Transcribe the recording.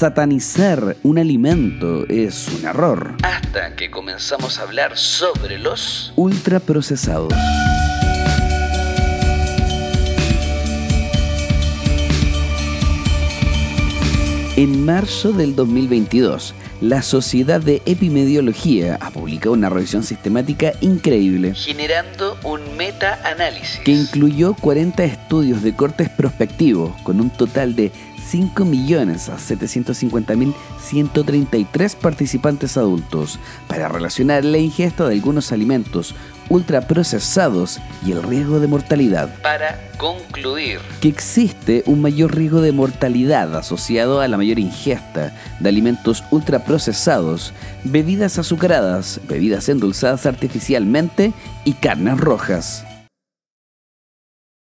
satanizar un alimento es un error. Hasta que comenzamos a hablar sobre los ultraprocesados. En marzo del 2022, la Sociedad de Epimediología ha publicado una revisión sistemática increíble, generando un meta-análisis que incluyó 40 estudios de cortes prospectivos con un total de 5.750.133 participantes adultos para relacionar la ingesta de algunos alimentos ultraprocesados y el riesgo de mortalidad. Para concluir que existe un mayor riesgo de mortalidad asociado a la mayor ingesta de alimentos ultraprocesados, bebidas azucaradas, bebidas endulzadas artificialmente y carnes rojas.